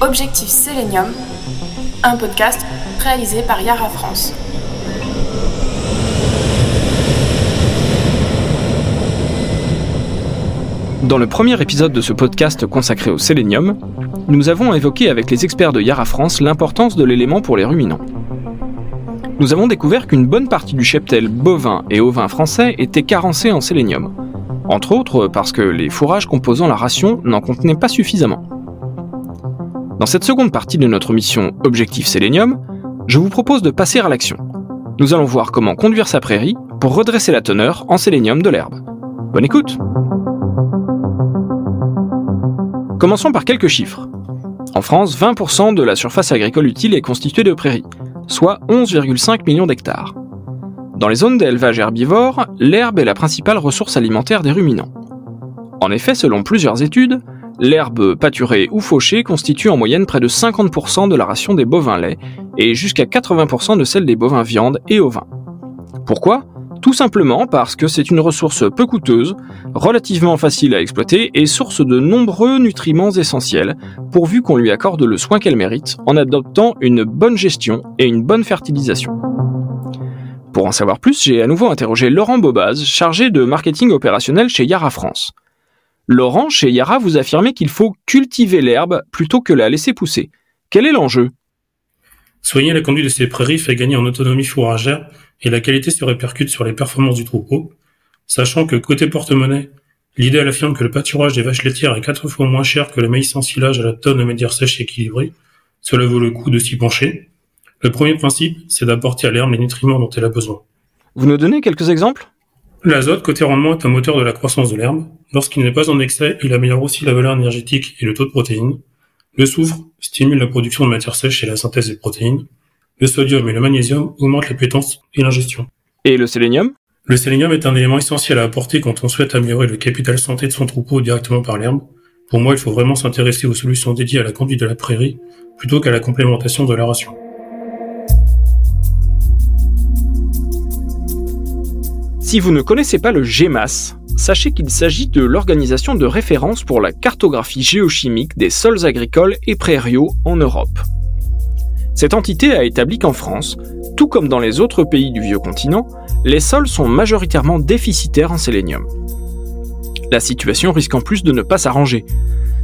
Objectif Selenium, un podcast réalisé par Yara France. Dans le premier épisode de ce podcast consacré au sélénium, nous avons évoqué avec les experts de Yara France l'importance de l'élément pour les ruminants. Nous avons découvert qu'une bonne partie du cheptel bovin et ovin français était carencé en sélénium, entre autres parce que les fourrages composant la ration n'en contenaient pas suffisamment. Dans cette seconde partie de notre mission Objectif Sélénium, je vous propose de passer à l'action. Nous allons voir comment conduire sa prairie pour redresser la teneur en sélénium de l'herbe. Bonne écoute Commençons par quelques chiffres. En France, 20% de la surface agricole utile est constituée de prairies, soit 11,5 millions d'hectares. Dans les zones d'élevage herbivore, l'herbe est la principale ressource alimentaire des ruminants. En effet, selon plusieurs études, L'herbe pâturée ou fauchée constitue en moyenne près de 50% de la ration des bovins lait et jusqu'à 80% de celle des bovins viande et ovins. Pourquoi? Tout simplement parce que c'est une ressource peu coûteuse, relativement facile à exploiter et source de nombreux nutriments essentiels, pourvu qu'on lui accorde le soin qu'elle mérite en adoptant une bonne gestion et une bonne fertilisation. Pour en savoir plus, j'ai à nouveau interrogé Laurent Bobaz, chargé de marketing opérationnel chez Yara France. Laurent, chez Yara, vous affirmez qu'il faut cultiver l'herbe plutôt que la laisser pousser. Quel est l'enjeu? Soigner la conduite de ces prairies fait gagner en autonomie fourragère et la qualité se répercute sur les performances du troupeau, sachant que côté porte-monnaie, l'idéal affirme que le pâturage des vaches laitières est quatre fois moins cher que le maïs en silage à la tonne de médière sèche équilibrée. Cela vaut le coup de s'y pencher. Le premier principe, c'est d'apporter à l'herbe les nutriments dont elle a besoin. Vous nous donnez quelques exemples? L'azote, côté rendement, est un moteur de la croissance de l'herbe. Lorsqu'il n'est pas en excès, il améliore aussi la valeur énergétique et le taux de protéines. Le soufre stimule la production de matières sèches et la synthèse des protéines. Le sodium et le magnésium augmentent l'appétence et l'ingestion. Et le sélénium? Le sélénium est un élément essentiel à apporter quand on souhaite améliorer le capital santé de son troupeau directement par l'herbe. Pour moi, il faut vraiment s'intéresser aux solutions dédiées à la conduite de la prairie plutôt qu'à la complémentation de la ration. Si vous ne connaissez pas le GEMAS, sachez qu'il s'agit de l'organisation de référence pour la cartographie géochimique des sols agricoles et prairiaux en Europe. Cette entité a établi qu'en France, tout comme dans les autres pays du vieux continent, les sols sont majoritairement déficitaires en sélénium. La situation risque en plus de ne pas s'arranger.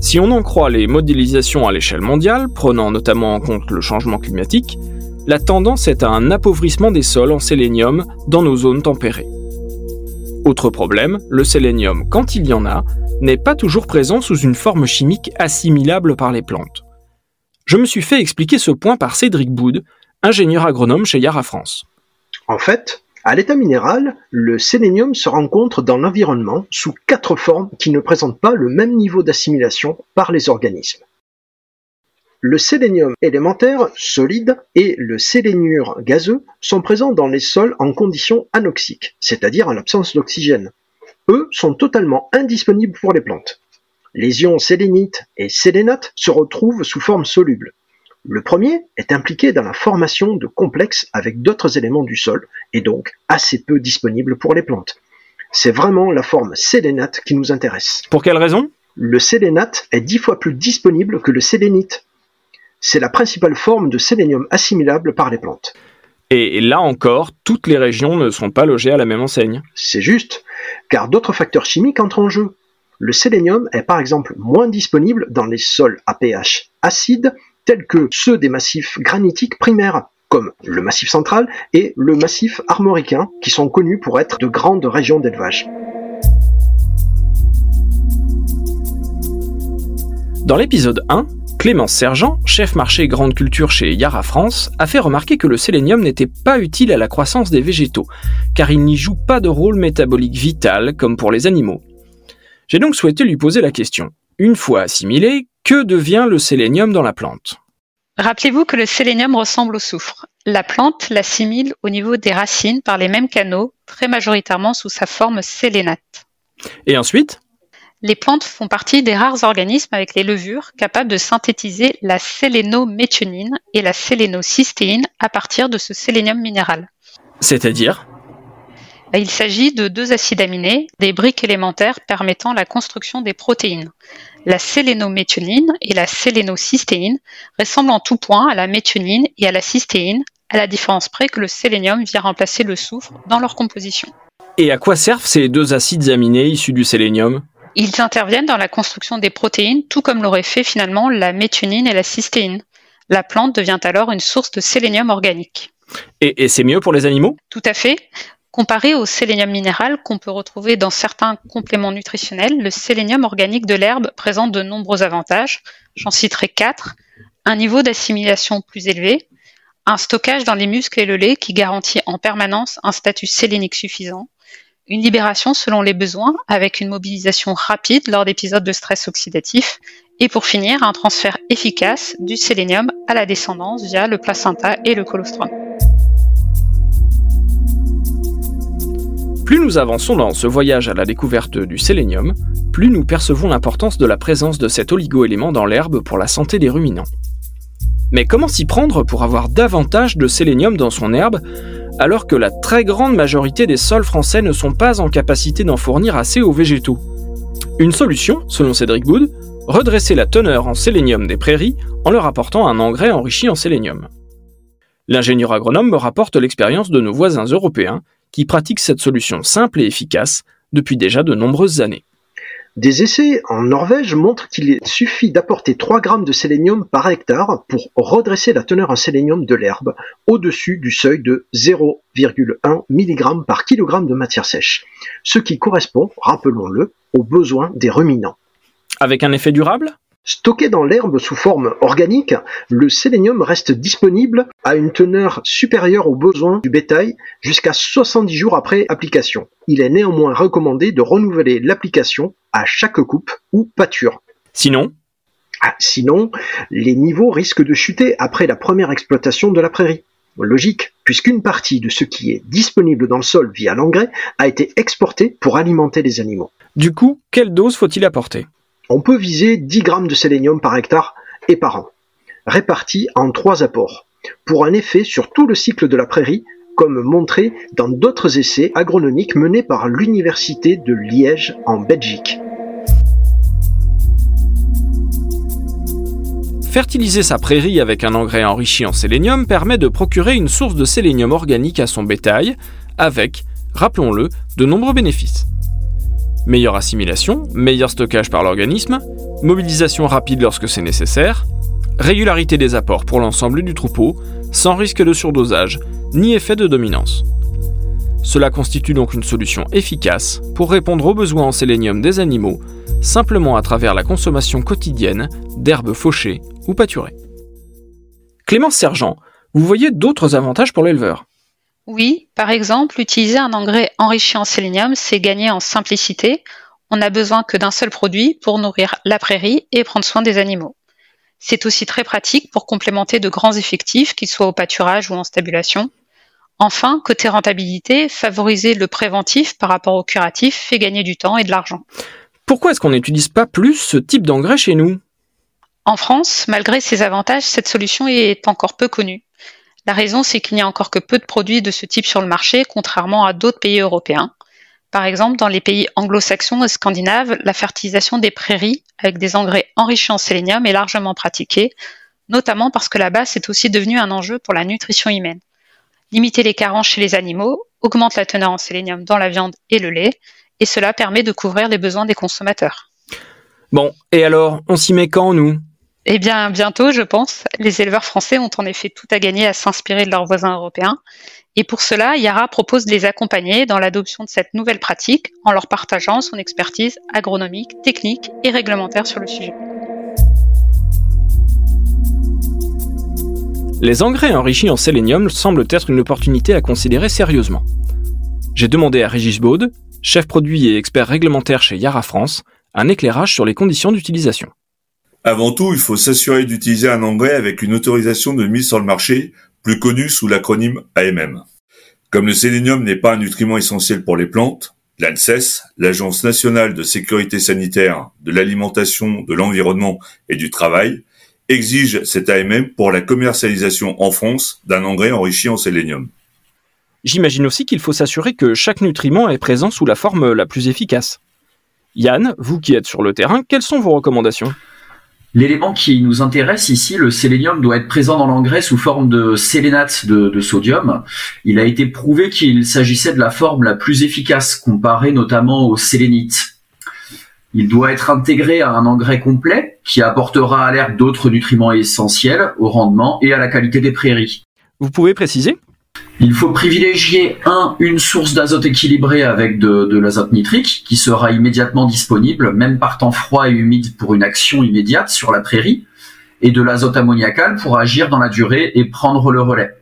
Si on en croit les modélisations à l'échelle mondiale, prenant notamment en compte le changement climatique, la tendance est à un appauvrissement des sols en sélénium dans nos zones tempérées. Autre problème, le sélénium, quand il y en a, n'est pas toujours présent sous une forme chimique assimilable par les plantes. Je me suis fait expliquer ce point par Cédric Boud, ingénieur agronome chez Yara France. En fait, à l'état minéral, le sélénium se rencontre dans l'environnement sous quatre formes qui ne présentent pas le même niveau d'assimilation par les organismes. Le sélénium élémentaire solide et le sélénure gazeux sont présents dans les sols en conditions anoxiques, c'est-à-dire en l'absence d'oxygène. Eux sont totalement indisponibles pour les plantes. Les ions sélénite et sélénate se retrouvent sous forme soluble. Le premier est impliqué dans la formation de complexes avec d'autres éléments du sol et donc assez peu disponible pour les plantes. C'est vraiment la forme sélénate qui nous intéresse. Pour quelle raison? Le sélénate est dix fois plus disponible que le sélénite, c'est la principale forme de sélénium assimilable par les plantes. Et là encore, toutes les régions ne sont pas logées à la même enseigne. C'est juste, car d'autres facteurs chimiques entrent en jeu. Le sélénium est par exemple moins disponible dans les sols à pH acide, tels que ceux des massifs granitiques primaires, comme le massif central et le massif armoricain, qui sont connus pour être de grandes régions d'élevage. Dans l'épisode 1, Clémence Sergent, chef marché grande culture chez Yara France, a fait remarquer que le sélénium n'était pas utile à la croissance des végétaux, car il n'y joue pas de rôle métabolique vital comme pour les animaux. J'ai donc souhaité lui poser la question. Une fois assimilé, que devient le sélénium dans la plante? Rappelez-vous que le sélénium ressemble au soufre. La plante l'assimile au niveau des racines par les mêmes canaux, très majoritairement sous sa forme sélénate. Et ensuite? Les plantes font partie des rares organismes avec les levures capables de synthétiser la sélénométhionine et la sélénocystéine à partir de ce sélénium minéral. C'est-à-dire? Bah, Il s'agit de deux acides aminés, des briques élémentaires permettant la construction des protéines. La sélénométhionine et la sélénocystéine ressemblent en tout point à la méthionine et à la cystéine, à la différence près que le sélénium vient remplacer le soufre dans leur composition. Et à quoi servent ces deux acides aminés issus du sélénium? Ils interviennent dans la construction des protéines, tout comme l'auraient fait finalement la méthionine et la cystéine. La plante devient alors une source de sélénium organique. Et, et c'est mieux pour les animaux? Tout à fait. Comparé au sélénium minéral qu'on peut retrouver dans certains compléments nutritionnels, le sélénium organique de l'herbe présente de nombreux avantages. J'en citerai quatre. Un niveau d'assimilation plus élevé, un stockage dans les muscles et le lait qui garantit en permanence un statut sélénique suffisant, une libération selon les besoins avec une mobilisation rapide lors d'épisodes de stress oxydatif et pour finir un transfert efficace du sélénium à la descendance via le placenta et le colostrum. Plus nous avançons dans ce voyage à la découverte du sélénium, plus nous percevons l'importance de la présence de cet oligoélément dans l'herbe pour la santé des ruminants. Mais comment s'y prendre pour avoir davantage de sélénium dans son herbe alors que la très grande majorité des sols français ne sont pas en capacité d'en fournir assez aux végétaux? Une solution, selon Cédric Boud, redresser la teneur en sélénium des prairies en leur apportant un engrais enrichi en sélénium. L'ingénieur agronome me rapporte l'expérience de nos voisins européens qui pratiquent cette solution simple et efficace depuis déjà de nombreuses années. Des essais en Norvège montrent qu'il suffit d'apporter 3 grammes de sélénium par hectare pour redresser la teneur en sélénium de l'herbe au-dessus du seuil de 0,1 mg par kg de matière sèche, ce qui correspond, rappelons-le, aux besoins des ruminants. Avec un effet durable? Stocké dans l'herbe sous forme organique, le sélénium reste disponible à une teneur supérieure aux besoins du bétail jusqu'à 70 jours après application. Il est néanmoins recommandé de renouveler l'application à chaque coupe ou pâture. Sinon ah, Sinon, les niveaux risquent de chuter après la première exploitation de la prairie. Logique, puisqu'une partie de ce qui est disponible dans le sol via l'engrais a été exportée pour alimenter les animaux. Du coup, quelle dose faut-il apporter? On peut viser 10 grammes de sélénium par hectare et par an, répartis en trois apports, pour un effet sur tout le cycle de la prairie, comme montré dans d'autres essais agronomiques menés par l'Université de Liège en Belgique. Fertiliser sa prairie avec un engrais enrichi en sélénium permet de procurer une source de sélénium organique à son bétail, avec, rappelons-le, de nombreux bénéfices meilleure assimilation, meilleur stockage par l'organisme, mobilisation rapide lorsque c'est nécessaire, régularité des apports pour l'ensemble du troupeau, sans risque de surdosage, ni effet de dominance. Cela constitue donc une solution efficace pour répondre aux besoins en sélénium des animaux, simplement à travers la consommation quotidienne d'herbes fauchées ou pâturées. Clémence Sergent, vous voyez d'autres avantages pour l'éleveur? Oui, par exemple, utiliser un engrais enrichi en sélénium, c'est gagner en simplicité. On n'a besoin que d'un seul produit pour nourrir la prairie et prendre soin des animaux. C'est aussi très pratique pour complémenter de grands effectifs, qu'ils soient au pâturage ou en stabulation. Enfin, côté rentabilité, favoriser le préventif par rapport au curatif fait gagner du temps et de l'argent. Pourquoi est-ce qu'on n'utilise pas plus ce type d'engrais chez nous? En France, malgré ses avantages, cette solution est encore peu connue. La raison, c'est qu'il n'y a encore que peu de produits de ce type sur le marché, contrairement à d'autres pays européens. Par exemple, dans les pays anglo-saxons et scandinaves, la fertilisation des prairies avec des engrais enrichis en sélénium est largement pratiquée, notamment parce que là-bas, c'est aussi devenu un enjeu pour la nutrition humaine. Limiter les carences chez les animaux augmente la teneur en sélénium dans la viande et le lait, et cela permet de couvrir les besoins des consommateurs. Bon, et alors, on s'y met quand, nous? Eh bien, bientôt, je pense. Les éleveurs français ont en effet tout à gagner à s'inspirer de leurs voisins européens. Et pour cela, Yara propose de les accompagner dans l'adoption de cette nouvelle pratique en leur partageant son expertise agronomique, technique et réglementaire sur le sujet. Les engrais enrichis en sélénium semblent être une opportunité à considérer sérieusement. J'ai demandé à Régis Baud, chef produit et expert réglementaire chez Yara France, un éclairage sur les conditions d'utilisation. Avant tout, il faut s'assurer d'utiliser un engrais avec une autorisation de mise sur le marché, plus connue sous l'acronyme AMM. Comme le sélénium n'est pas un nutriment essentiel pour les plantes, l'ANSES, l'Agence nationale de sécurité sanitaire, de l'alimentation, de l'environnement et du travail, exige cet AMM pour la commercialisation en France d'un engrais enrichi en sélénium. J'imagine aussi qu'il faut s'assurer que chaque nutriment est présent sous la forme la plus efficace. Yann, vous qui êtes sur le terrain, quelles sont vos recommandations? L'élément qui nous intéresse ici, le sélénium, doit être présent dans l'engrais sous forme de sélénate de, sodium. Il a été prouvé qu'il s'agissait de la forme la plus efficace comparée notamment au sélénite. Il doit être intégré à un engrais complet qui apportera à l'herbe d'autres nutriments essentiels au rendement et à la qualité des prairies. Vous pouvez préciser? Il faut privilégier un, une source d'azote équilibrée avec de, de l'azote nitrique qui sera immédiatement disponible, même par temps froid et humide pour une action immédiate sur la prairie, et de l'azote ammoniacal pour agir dans la durée et prendre le relais.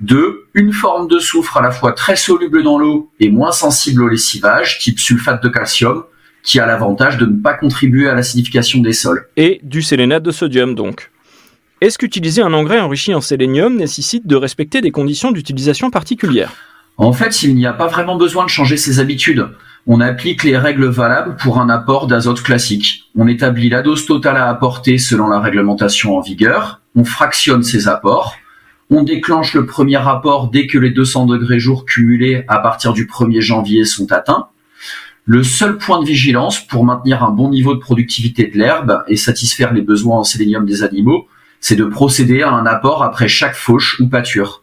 Deux, une forme de soufre à la fois très soluble dans l'eau et moins sensible au lessivage, type sulfate de calcium, qui a l'avantage de ne pas contribuer à l'acidification des sols. Et du sélénate de sodium donc. Est-ce qu'utiliser un engrais enrichi en sélénium nécessite de respecter des conditions d'utilisation particulières? En fait, il n'y a pas vraiment besoin de changer ses habitudes. On applique les règles valables pour un apport d'azote classique. On établit la dose totale à apporter selon la réglementation en vigueur. On fractionne ses apports. On déclenche le premier apport dès que les 200 degrés jour cumulés à partir du 1er janvier sont atteints. Le seul point de vigilance pour maintenir un bon niveau de productivité de l'herbe et satisfaire les besoins en sélénium des animaux, c'est de procéder à un apport après chaque fauche ou pâture.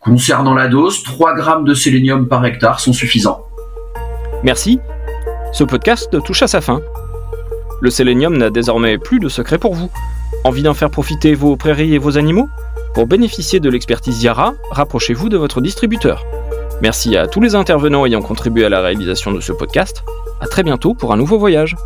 Concernant la dose, 3 grammes de sélénium par hectare sont suffisants. Merci. Ce podcast touche à sa fin. Le sélénium n'a désormais plus de secret pour vous. Envie d'en faire profiter vos prairies et vos animaux? Pour bénéficier de l'expertise Yara, rapprochez-vous de votre distributeur. Merci à tous les intervenants ayant contribué à la réalisation de ce podcast. À très bientôt pour un nouveau voyage.